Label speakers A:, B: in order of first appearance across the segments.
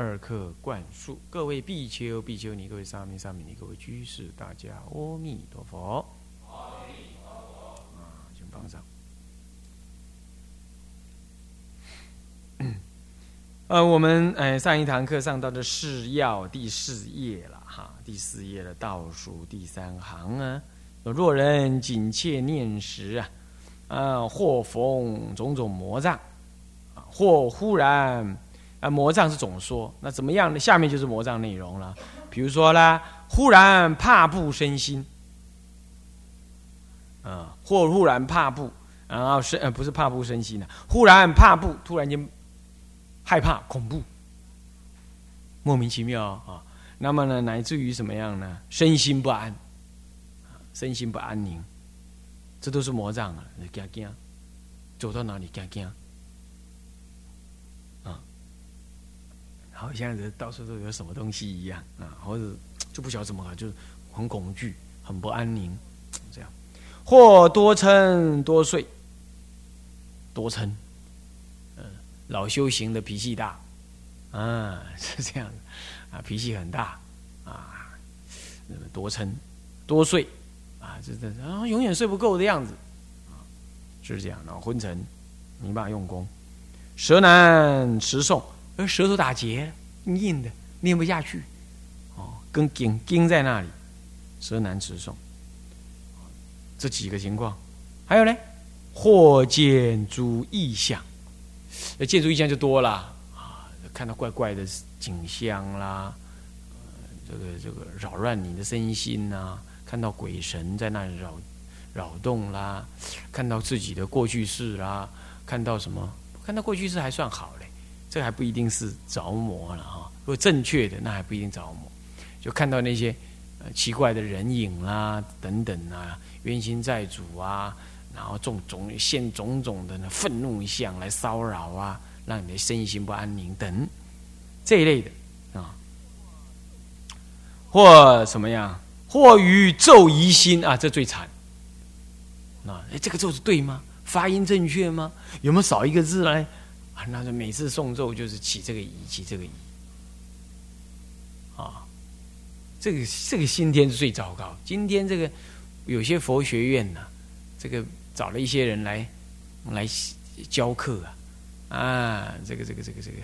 A: 二课灌输，各位比丘、比丘尼，各位沙弥、沙弥尼，各位居士，大家阿弥陀佛。啊，请放上。呃，我们呃上一堂课上到的是要第四页了哈，第四页的倒数第三行啊。若人紧切念时啊，啊，或逢种种魔障啊，或忽然啊，魔障是总说，那怎么样呢？下面就是魔障内容了。比如说啦，忽然怕怖身心，啊，或忽然怕怖，然后身呃不是怕怖身心呢，忽然怕怖，突然间害怕恐怖，莫名其妙啊。那么呢，乃至于什么样呢？身心不安。身心不安宁，这都是魔障啊！你惊惊，走到哪里惊惊，好像人到处都有什么东西一样啊，或者就不晓得怎么了，就是很恐惧、很不安宁，这样，或多嗔多睡，多嗔，嗯，老修行的脾气大，啊，是这样的，啊，脾气很大，啊，那么多嗔多睡。啊，这这啊，永远睡不够的样子，啊，是这样。然后昏沉，没办法用功，舌难持诵，而舌头打结，硬的念不下去，哦，跟钉钉在那里，舌难持诵。这几个情况，还有呢，或见诸异象，那见诸异象就多了啊，看到怪怪的景象啦，这个这个扰乱你的身心呐。看到鬼神在那里扰扰动啦，看到自己的过去式啦，看到什么？看到过去式还算好嘞，这还不一定是着魔了哈。如果正确的，那还不一定着魔。就看到那些呃奇怪的人影啦，等等啊，冤亲债主啊，然后种种现种种的愤怒相来骚扰啊，让你的身心不安宁等这一类的啊，或什么样？或于咒疑心啊，这最惨。啊，哎，这个咒是对吗？发音正确吗？有没有少一个字呢？啊，那就每次诵咒就是起这个疑，起这个疑。啊，这个这个今天是最糟糕。今天这个有些佛学院呢，这个找了一些人来来教课啊，啊，这个这个这个这个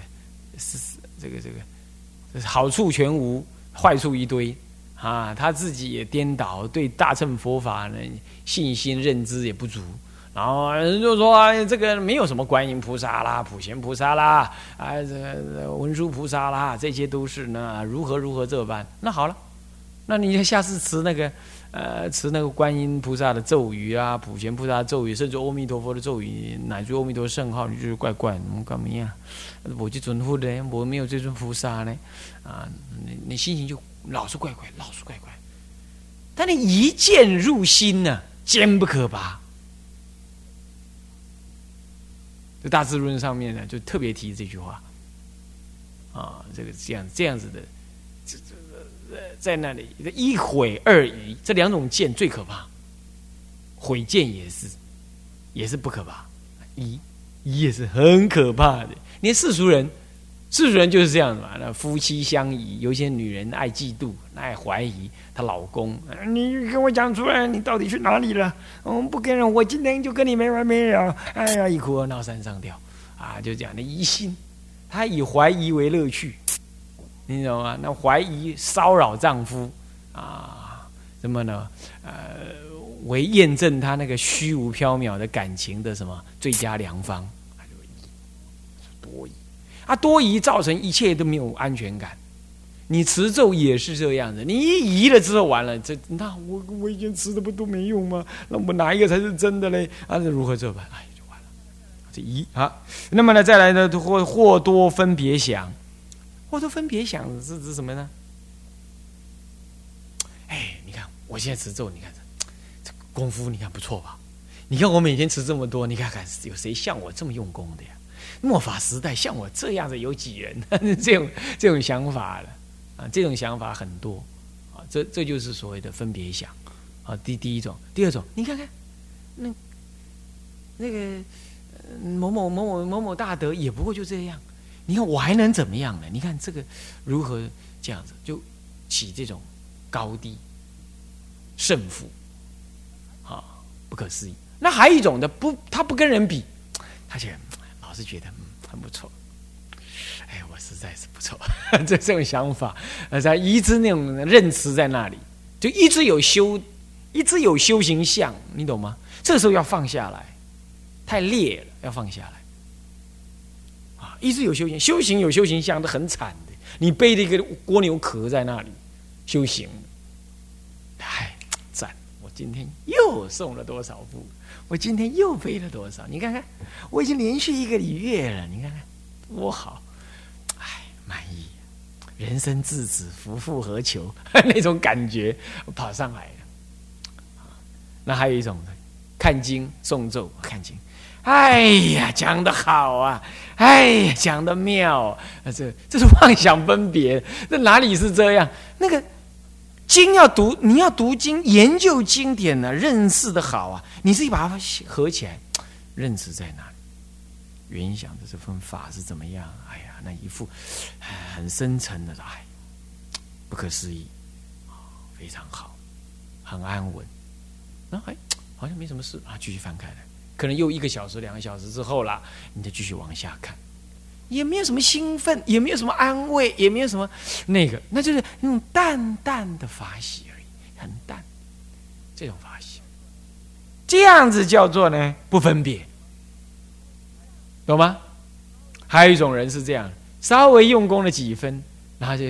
A: 是这个这个好处全无，坏处一堆。啊，他自己也颠倒，对大乘佛法呢信心认知也不足，然后人就说这个没有什么观音菩萨啦、普贤菩萨啦、啊这个文殊菩萨啦，这些都是呢如何如何这般。那好了，那你下次持那个呃持那个观音菩萨的咒语啊、普贤菩萨的咒语，甚至阿弥陀佛的咒语，乃至阿弥陀圣号，你就是怪怪，怎么干么样？我就尊护的，我没有这尊菩萨呢，啊，你你心情就。老是怪怪，老是怪怪，但你一见入心呢，坚不可拔。大智论上面呢，就特别提这句话，啊，这个这样这样子的，这这在那里一毁二疑，这两种见最可怕，毁见也是，也是不可怕，疑疑也是很可怕的，连世俗人。世俗人就是这样子嘛，那夫妻相依，有些女人爱嫉妒，爱怀疑她老公。你跟我讲出来，你到底去哪里了？我不跟人，我今天就跟你没完没了。哎呀，一哭二闹三上吊，啊，就这样的疑心，她以怀疑为乐趣，你懂吗？那怀疑骚扰丈夫啊，什么呢？呃，为验证她那个虚无缥缈的感情的什么最佳良方。啊，多疑造成一切都没有安全感。你持咒也是这样的，你一疑了之后完了，这那我我以前持的不都没用吗？那我哪一个才是真的嘞？啊，那如何这般？哎，就完了。这一啊，那么呢，再来呢，或或多分别想，或多分别想是指什么呢？哎，你看我现在持咒，你看这这功夫，你看不错吧？你看我每天持这么多，你看看有谁像我这么用功的呀？末法时代像我这样的有几人？这种这种想法了啊，这种想法很多啊。这这就是所谓的分别想啊。第第一种，第二种，你看看那那个某某某某某某大德也不过就这样。你看我还能怎么样呢？你看这个如何这样子就起这种高低胜负啊，不可思议。那还有一种的不，他不跟人比，他就老是觉得嗯很不错。哎，我实在是不错，这 这种想法，呃，在一直那种认知在那里，就一直有修，一直有修行相，你懂吗？这时候要放下来，太烈了，要放下来。啊，一直有修行，修行有修行相都很惨的，你背着一个蜗牛壳在那里修行，今天又送了多少步？我今天又背了多少？你看看，我已经连续一个月了。你看看，多好！哎，满意，人生至此，夫复何求？那种感觉跑上来了。那还有一种，看经诵咒，看经。哎呀，讲的好啊！哎呀，讲的妙啊！这这是妄想分别，这哪里是这样？那个。经要读，你要读经，研究经典呢，认识的好啊！你自己把它合起来，认识在哪里？原想的这份法是怎么样？哎呀，那一副很深沉的，哎，不可思议非常好，很安稳。那哎，好像没什么事啊，继续翻开来，可能又一个小时、两个小时之后了，你再继续往下看。也没有什么兴奋，也没有什么安慰，也没有什么那个，那就是那种淡淡的法喜而已，很淡，这种法喜，这样子叫做呢不分别，懂吗？还有一种人是这样，稍微用功了几分，然后就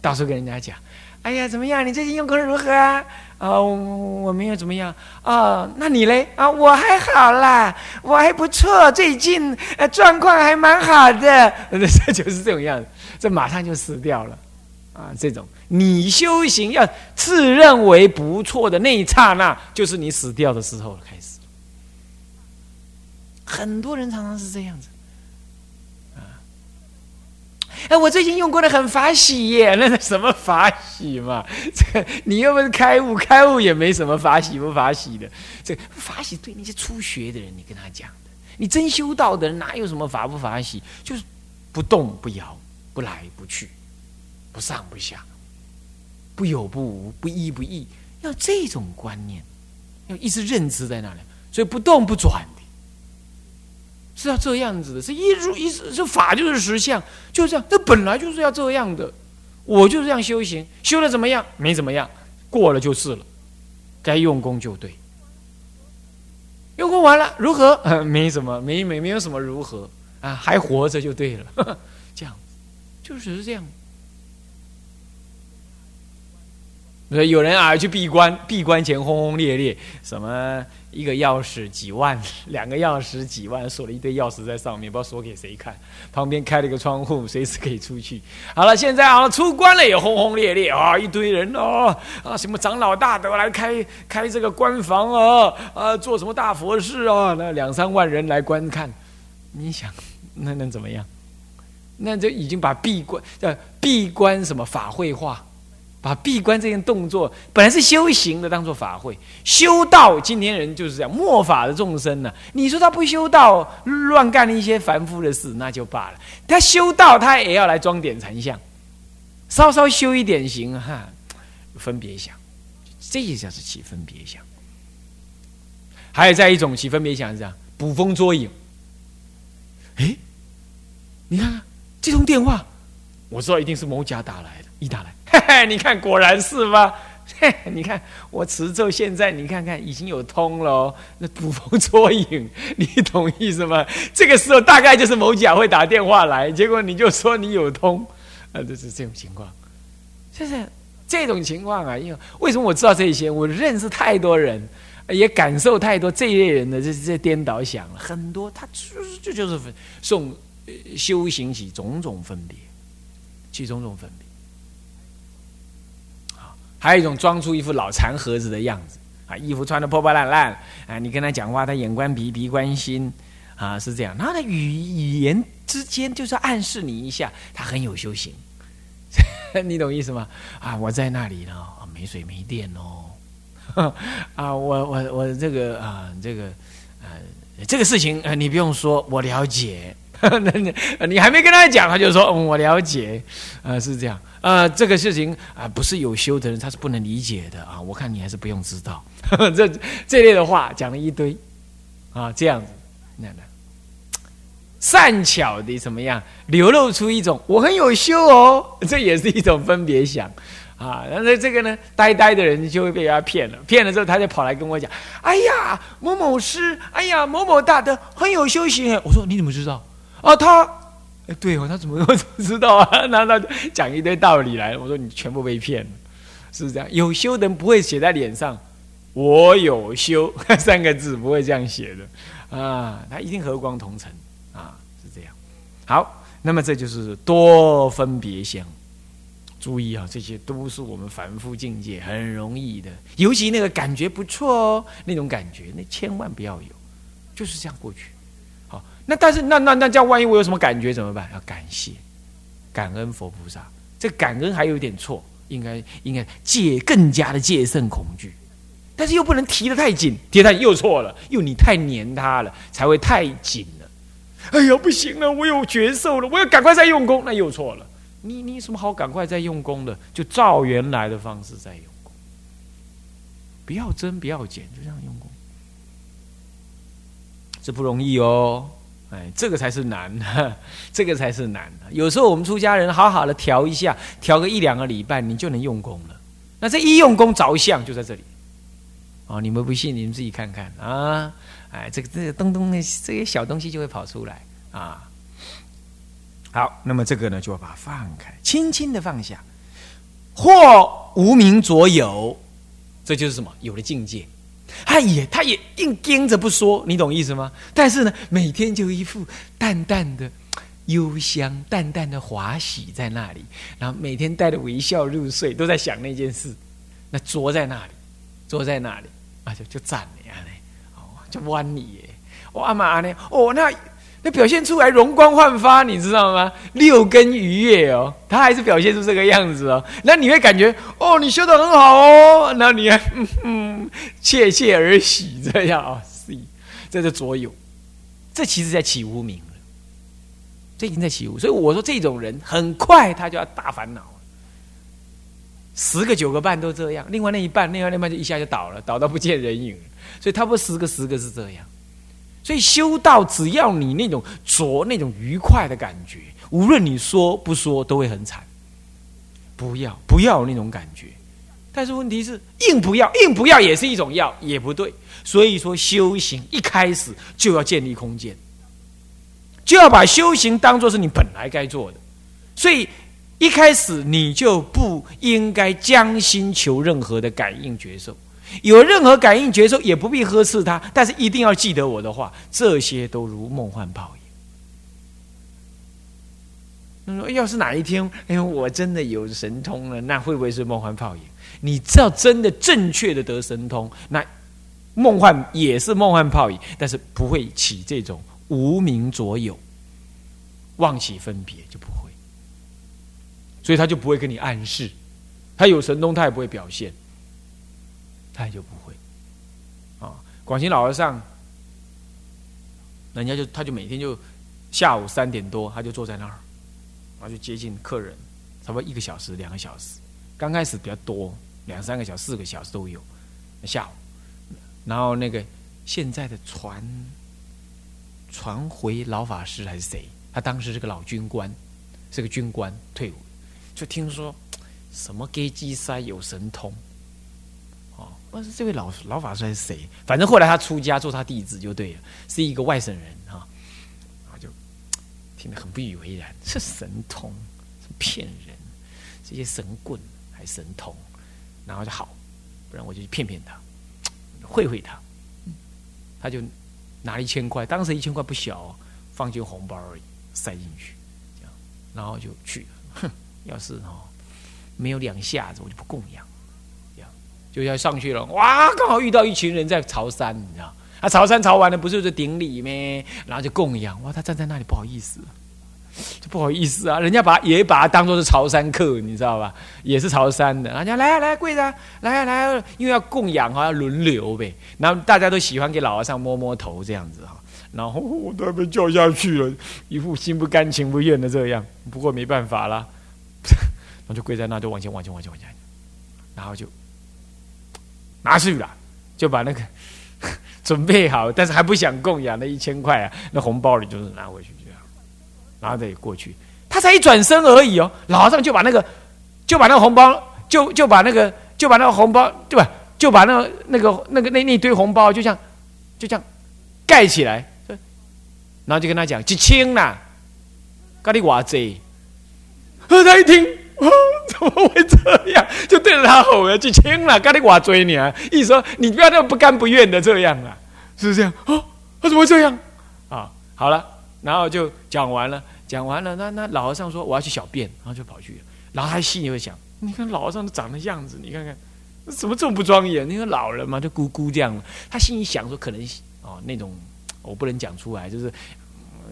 A: 到处跟人家讲。哎呀，怎么样？你最近用功如何啊？啊，我没有怎么样啊。那你嘞？啊，我还好啦，我还不错，最近呃状况还蛮好的。这就是这种样子，这马上就死掉了啊！这种你修行要自认为不错的那一刹那，就是你死掉的时候开始。很多人常常是这样子。哎，我最近用过的很法喜耶，那是什么法喜嘛？这你又不是开悟，开悟也没什么法喜不法喜的。这法喜对那些初学的人，你跟他讲的；你真修道的人，哪有什么法不法喜？就是不动不摇，不来不去，不上不下，不有不无，不依不异，要这种观念，要一直认知在那里，所以不动不转。是要这样子的，是一如一这法就是实相，就这样，这本来就是要这样的。我就是这样修行，修的怎么样？没怎么样，过了就是了。该用功就对，用功完了如何？没什么，没没没有什么如何啊，还活着就对了。这样，就只是这样。有人啊去闭关，闭关前轰轰烈烈，什么一个钥匙几万，两个钥匙几万，锁了一堆钥匙在上面，不知道锁给谁看。旁边开了一个窗户，随时可以出去。好了，现在啊出关了也轰轰烈烈啊，一堆人哦啊，什么长老大德来开开这个关房啊啊，做什么大佛事啊？那两三万人来观看，你想那能怎么样？那就已经把闭关叫闭关什么法会化。把闭关这件动作本来是修行的，当做法会修道。今天人就是这样，末法的众生呢，你说他不修道，乱干了一些凡夫的事，那就罢了。他修道，他也要来装点禅相，稍稍修一点行哈，分别想，这也叫是起分别想。还有在一种起分别想是这样，捕风捉影。哎，你看这通电话，我知道一定是某甲打来的，一打来。嘿，你看，果然是吧？嘿，你看我持咒，现在你看看已经有通了。那捕风捉影，你懂意思吗？这个时候大概就是某甲会打电话来，结果你就说你有通，啊，就是这种情况。就是这种情况啊，因为为什么我知道这些？我认识太多人，也感受太多这一类人的这这颠倒想了很多。他就是这就是送修行起种种分别，起种种分别。还有一种装出一副老残盒子的样子啊，衣服穿的破破烂烂啊，你跟他讲话，他眼观鼻，鼻观心啊，是这样。然后呢，语语言之间就是暗示你一下，他很有修行，你懂意思吗？啊，我在那里呢，没水没电哦，啊，我我我这个啊，这个呃，这个事情啊，你不用说，我了解。那你你还没跟他讲，他就说嗯，我了解，呃，是这样，呃，这个事情啊，不是有修的人他是不能理解的啊。我看你还是不用知道，这这类的话讲了一堆啊，这样子，那那善巧的怎么样，流露出一种我很有修哦，这也是一种分别想啊。然后这个呢，呆呆的人就会被人家骗了，骗了之后他就跑来跟我讲，哎呀，某某师，哎呀，某某大德很有修行。我说你怎么知道？哦，他，哎，对哦，他怎么 会知道啊？那那讲一堆道理来？我说你全部被骗了，是这样。有修的人不会写在脸上，“我有修” 三个字不会这样写的啊，他一定和光同尘啊，是这样。好，那么这就是多分别相。注意啊，这些都是我们凡夫境界很容易的，尤其那个感觉不错哦，那种感觉，那千万不要有，就是这样过去。那但是那那那这样，万一我有什么感觉怎么办？要感谢、感恩佛菩萨。这感恩还有点错，应该应该戒更加的戒慎恐惧，但是又不能提得太紧，提太又错了，又你太黏他了，才会太紧了。哎呀，不行了，我有绝受了，我要赶快再用功，那又错了。你你什么好赶快再用功的？就照原来的方式再用功，不要增不要减，就这样用功，这不容易哦。哎，这个才是难，这个才是难。有时候我们出家人好好的调一下，调个一两个礼拜，你就能用功了。那这一用功着相就在这里。哦，你们不信，你们自己看看啊！哎，这个这个东东的这些小东西就会跑出来啊。好，那么这个呢，就要把它放开，轻轻的放下，或无名左有，这就是什么？有了境界。他也，他也硬盯着不说，你懂意思吗？但是呢，每天就一副淡淡的幽香、淡淡的华喜在那里，然后每天带着微笑入睡，都在想那件事。那坐在那里，坐在那里，啊，就就站了呀，哦，就弯你耶，哇嘛呢，哦那。那表现出来容光焕发，你知道吗？六根愉悦哦，他还是表现出这个样子哦。那你会感觉哦，你修的很好哦。那你还嗯嗯 窃窃而喜这样啊？是，这是左有，这其实在起无名了。这已经在起无，所以我说这种人很快他就要大烦恼了。十个九个半都这样，另外那一半，另外那半就一下就倒了，倒到不见人影。所以他不十个十个是这样。所以修道，只要你那种着那种愉快的感觉，无论你说不说，都会很惨。不要不要那种感觉，但是问题是硬不要，硬不要也是一种要，也不对。所以说修行一开始就要建立空间，就要把修行当做是你本来该做的。所以一开始你就不应该将心求任何的感应觉受。有任何感应觉受，也不必呵斥他，但是一定要记得我的话，这些都如梦幻泡影。他说：“要是哪一天，哎，我真的有神通了，那会不会是梦幻泡影？你知道，真的正确的得神通，那梦幻也是梦幻泡影，但是不会起这种无名左有，妄起分别就不会，所以他就不会跟你暗示，他有神通，他也不会表现。”他就不会啊！广西老和尚，人家就他就每天就下午三点多，他就坐在那儿，然后就接近客人，差不多一个小时、两个小时。刚开始比较多，两三个小时、四个小时都有。下午，然后那个现在的传传回老法师还是谁？他当时是个老军官，是个军官退伍，就听说什么给鸡塞有神通。不是这位老老法师是谁，反正后来他出家做他弟子就对了，是一个外省人哈，然后就听得很不以为然，是神通，是骗人，这些神棍还神通，然后就好，不然我就去骗骗他，会会他，他就拿一千块，当时一千块不小，放进红包而已，塞进去，然后就去，哼，要是哦没有两下子，我就不供养。就要上去了。哇，刚好遇到一群人在朝山，你知道？啊，朝山朝完了，不是就顶礼咩？然后就供养。哇，他站在那里不好意思，就不好意思啊。人家把也把他当做是朝山客，你知道吧？也是朝山的。人家来啊来跪着，来啊来啊，因为要供养哈，要轮流呗。然后大家都喜欢给老和尚摸摸头这样子哈。然后我都被叫下去了，一副心不甘情不愿的这样。不过没办法啦，然后就跪在那，就往前往前往前往前，然后就拿去了，就把那个。准备好，但是还不想供养那一千块啊，那红包里就是拿回去这样，拿着过去。他才一转身而已哦，老和尚就把那个，就把那个红包，就就把那个，就把那个红包，对吧？就把那个那个那个那那堆红包，就这样，就这样盖起来，然后就跟他讲，几千呐，咖喱瓦贼。他一听。怎么会这样？就对着他吼了，就亲了，赶紧我追你啊！意思说你不要那么不甘不愿的这样啊，是不是这样？哦，他怎么会这样？啊，好了，然后就讲完了，讲完了，那那老和尚说我要去小便，然后就跑去了。然后他心里会想：你看老和尚长的样子，你看看怎么这么不庄严？你看老人嘛，就咕咕这样。他心里想说：可能哦那种我不能讲出来，就是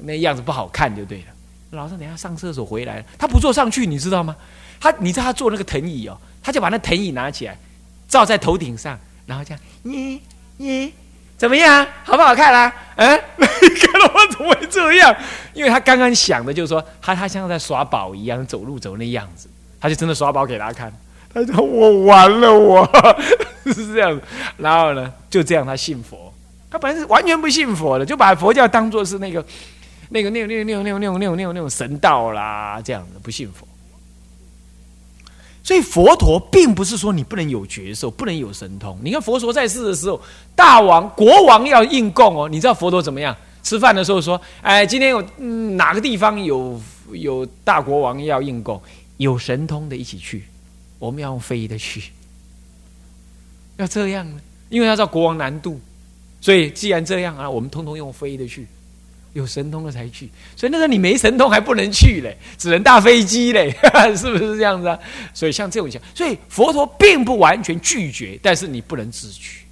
A: 那样子不好看就对了。老师等下上厕所回来，他不坐上去，你知道吗？他，你知道他坐那个藤椅哦，他就把那藤椅拿起来，罩在头顶上，然后这样，耶耶，怎么样？好不好看啦？嗯，看到我怎么会这样？因为他刚刚想的就是说，他他像在耍宝一样走路走那样子，他就真的耍宝给他看。他说我完了，我 是这样。然后呢，就这样他信佛，他本来是完全不信佛的，就把佛教当做是那个那个那个那个那个那个那个那个那个神道啦，这样的不信佛。所以佛陀并不是说你不能有觉受，不能有神通。你看佛陀在世的时候，大王国王要应供哦。你知道佛陀怎么样？吃饭的时候说：“哎，今天有哪个地方有有大国王要应供，有神通的一起去，我们要用飞的去。要这样呢？因为要知道国王难度，所以既然这样啊，我们通通用飞的去。”有神通了才去，所以那时候你没神通还不能去嘞，只能搭飞机嘞，是不是这样子啊？所以像这种情况，所以佛陀并不完全拒绝，但是你不能自取，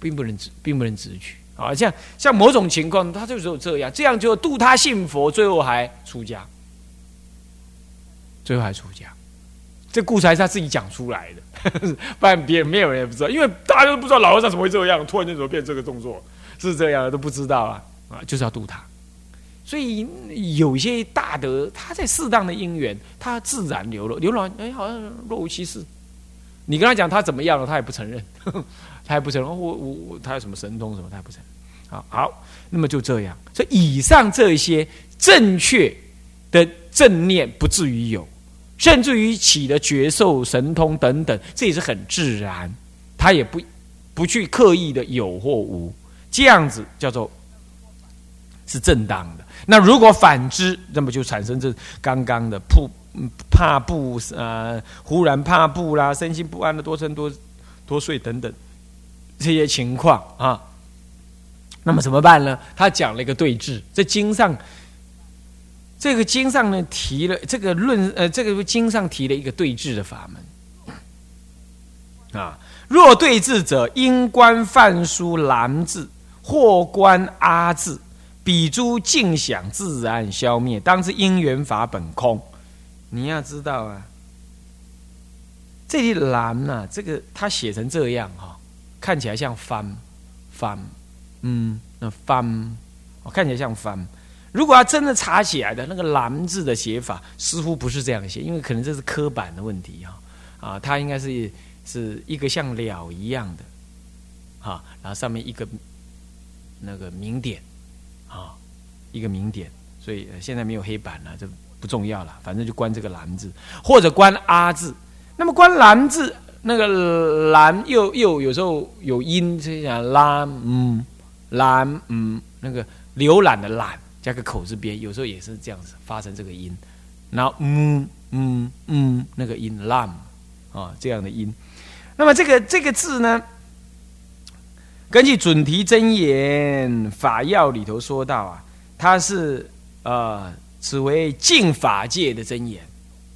A: 并不能自，并不能自取啊。像像某种情况，他就只有这样，这样就度他信佛，最后还出家，最后还出家。这故事还是他自己讲出来的，不然别人没有人也不知道，因为大家都不知道老和尚怎么会这样，突然间怎么变这个动作，是这样都不知道啊。啊，就是要度他，所以有些大德，他在适当的因缘，他自然流露，流露，哎，好像若无其事。你跟他讲他怎么样了，他也不承认，他也不承认。我我我，他有什么神通什么，他也不承认。好，好，那么就这样。所以以上这些正确的正念，不至于有，甚至于起的觉受神通等等，这也是很自然，他也不不去刻意的有或无，这样子叫做。是正当的。那如果反之，那么就产生这刚刚的怕怕不呃，忽然怕不啦，身心不安的多生多多睡等等这些情况啊。那么怎么办呢？他讲了一个对峙，在经上，这个经上呢提了这个论呃，这个经上提了一个对峙的法门啊。若对峙者，应观梵书蓝字，或观阿字。彼诸尽想自然消灭，当知因缘法本空。你要知道啊，这里蓝呐，这个他写成这样哈，看起来像翻翻，嗯，那翻，我看起来像翻。如果要真的查起来的那个蓝字的写法，似乎不是这样写，因为可能这是刻板的问题哈。啊，它应该是是一个像了一样的，哈，然后上面一个那个明点。啊，一个名点，所以现在没有黑板了，这不重要了，反正就关这个“蓝”字，或者关“阿”字。那么关“蓝”字，那个“蓝”又又有时候有音，就像“蓝”嗯，“蓝”嗯，那个浏览的“览”加个口字边，有时候也是这样子发成这个音。然后“嗯嗯嗯”那个音“蓝”啊这样的音。那么这个这个字呢？根据准提真言法要里头说到啊，它是呃，此为净法界的真言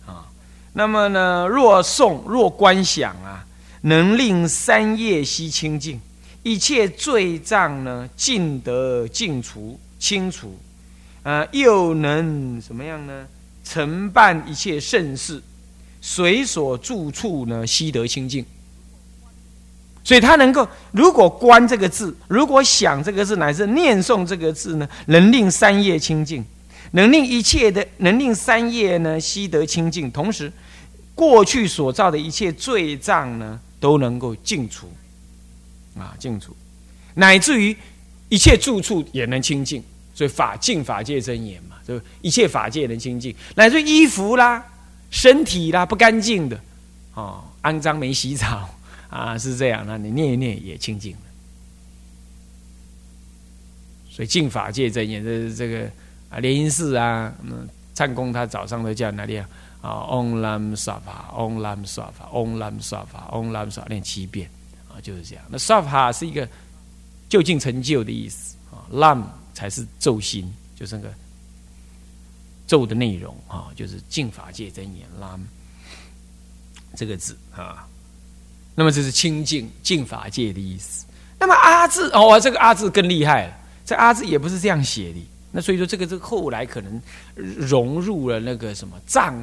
A: 啊。那么呢，若诵若观想啊，能令三业悉清净，一切罪障呢尽得净除清除，呃，又能怎么样呢？承办一切盛事，随所住处呢悉得清净。所以他能够，如果观这个字，如果想这个字，乃至念诵这个字呢，能令三业清净，能令一切的，能令三业呢悉得清净，同时过去所造的一切罪障呢都能够净除，啊，净除，乃至于一切住处也能清净。所以法净法界真言嘛，就一切法界能清净，乃至衣服啦、身体啦不干净的，哦，肮脏没洗澡。啊，是这样，那你念一念也清净了。所以净法界真言，这这个啊，莲音寺啊，嗯，唱功他早上都叫哪里啊？啊，Om Lam Safa，Om Lam Safa，Om Lam Safa，Om Lam s a 念七遍啊，就是这样。那 Safa 是一个就近成就的意思啊，Lam 才是咒心，就是那个咒的内容啊，就是净法界真言 Lam 这个字啊。那么这是清净净法界的意思。那么阿字哦，这个阿字更厉害了。这阿字也不是这样写的。那所以说，这个这后来可能融入了那个什么藏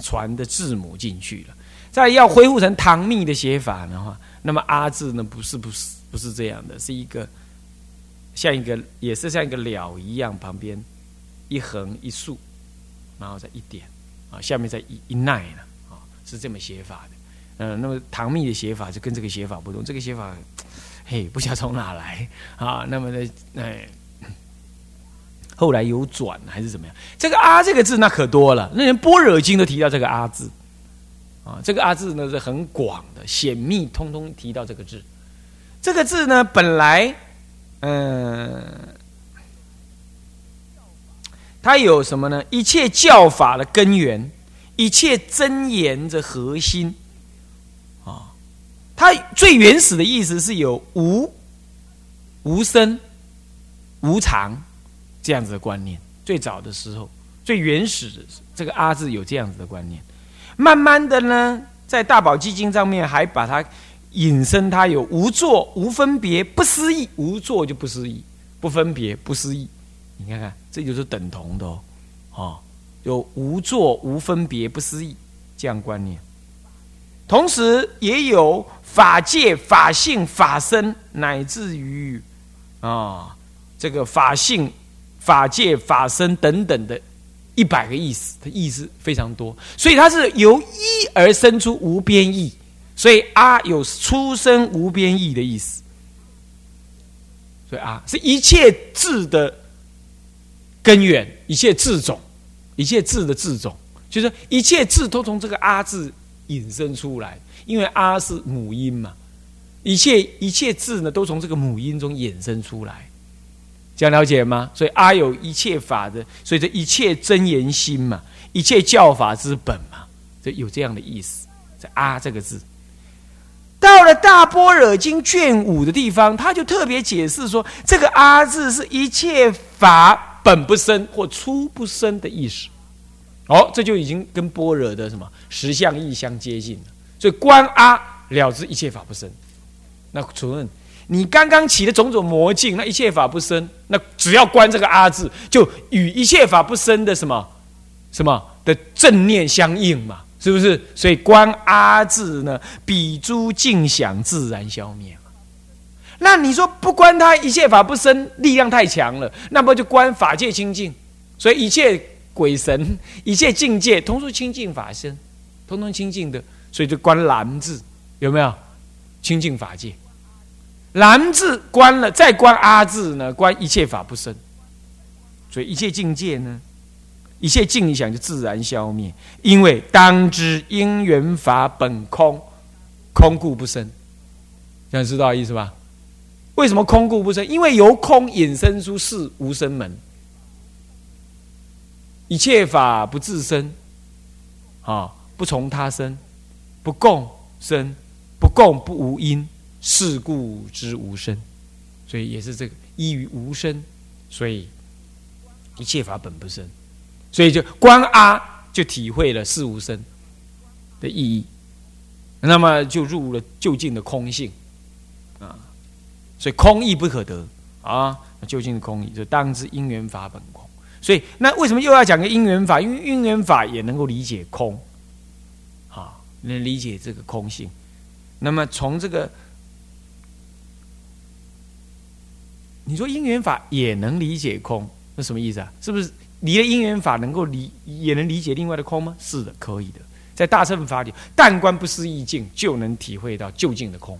A: 传的字母进去了。再要恢复成唐密的写法的话，那么阿字呢，不是不是不是这样的，是一个像一个也是像一个了一样，旁边一横一竖，然后再一点啊，下面再一一捺呢啊，是这么写法的。嗯，那么唐密的写法就跟这个写法不同。这个写法，嘿，不晓得从哪来啊？那么呢，哎，后来有转还是怎么样？这个“阿”这个字那可多了，那连《般若经》都提到这个“阿”字啊。这个“阿”字呢是很广的，显密通通提到这个字。这个字呢，本来嗯，它有什么呢？一切教法的根源，一切真言的核心。它最原始的意思是有无、无生、无常这样子的观念。最早的时候，最原始的这个“阿”字有这样子的观念。慢慢的呢，在大宝基金上面还把它引申，它有无作、无分别、不思议。无作就不思议，不分别、不思议。你看看，这就是等同的哦。哦，有无作、无分别、不思议这样观念。同时也有法界、法性、法身，乃至于啊，这个法性、法界、法身等等的一百个意思，它意思非常多，所以它是由一而生出无边意，所以阿有出生无边意的意思，所以啊是一切智的根源，一切智种，一切智的智种，就是一切智都从这个阿字。引申出来，因为阿是母音嘛，一切一切字呢都从这个母音中衍生出来，这样了解吗？所以阿有一切法的，所以这一切真言心嘛，一切教法之本嘛，这有这样的意思。这阿这个字，到了大般若经卷五的地方，他就特别解释说，这个阿字是一切法本不生或出不生的意思。哦，这就已经跟般若的什么实相意相接近了。所以观阿了知一切法不生。那主任，你刚刚起的种种魔境，那一切法不生，那只要观这个阿字，就与一切法不生的什么什么的正念相应嘛，是不是？所以观阿字呢，比诸尽想自然消灭。那你说不观他一切法不生，力量太强了，那么就观法界清净。所以一切。鬼神一切境界，通通清净法身，通通清净的，所以就观蓝字，有没有清净法界？蓝字观了，再观阿字呢？观一切法不生，所以一切境界呢，一切境想就自然消灭，因为当知因缘法本空，空故不生。想知道意思吧？为什么空故不生？因为由空引申出是无生门。一切法不自生，啊，不从他生，不共生，不共不无因，是故之无生。所以也是这个依于无生，所以一切法本不生，所以就观阿就体会了是无生的意义。那么就入了究竟的空性啊。所以空亦不可得啊，究竟的空义就当知因缘法本空。所以那为什么又要讲个因缘法？因为因缘法也能够理解空，啊，能理解这个空性。那么从这个，你说因缘法也能理解空，那什么意思啊？是不是离了因缘法能够理也能理解另外的空吗？是的，可以的。在大乘法里，但观不思意境，就能体会到究竟的空。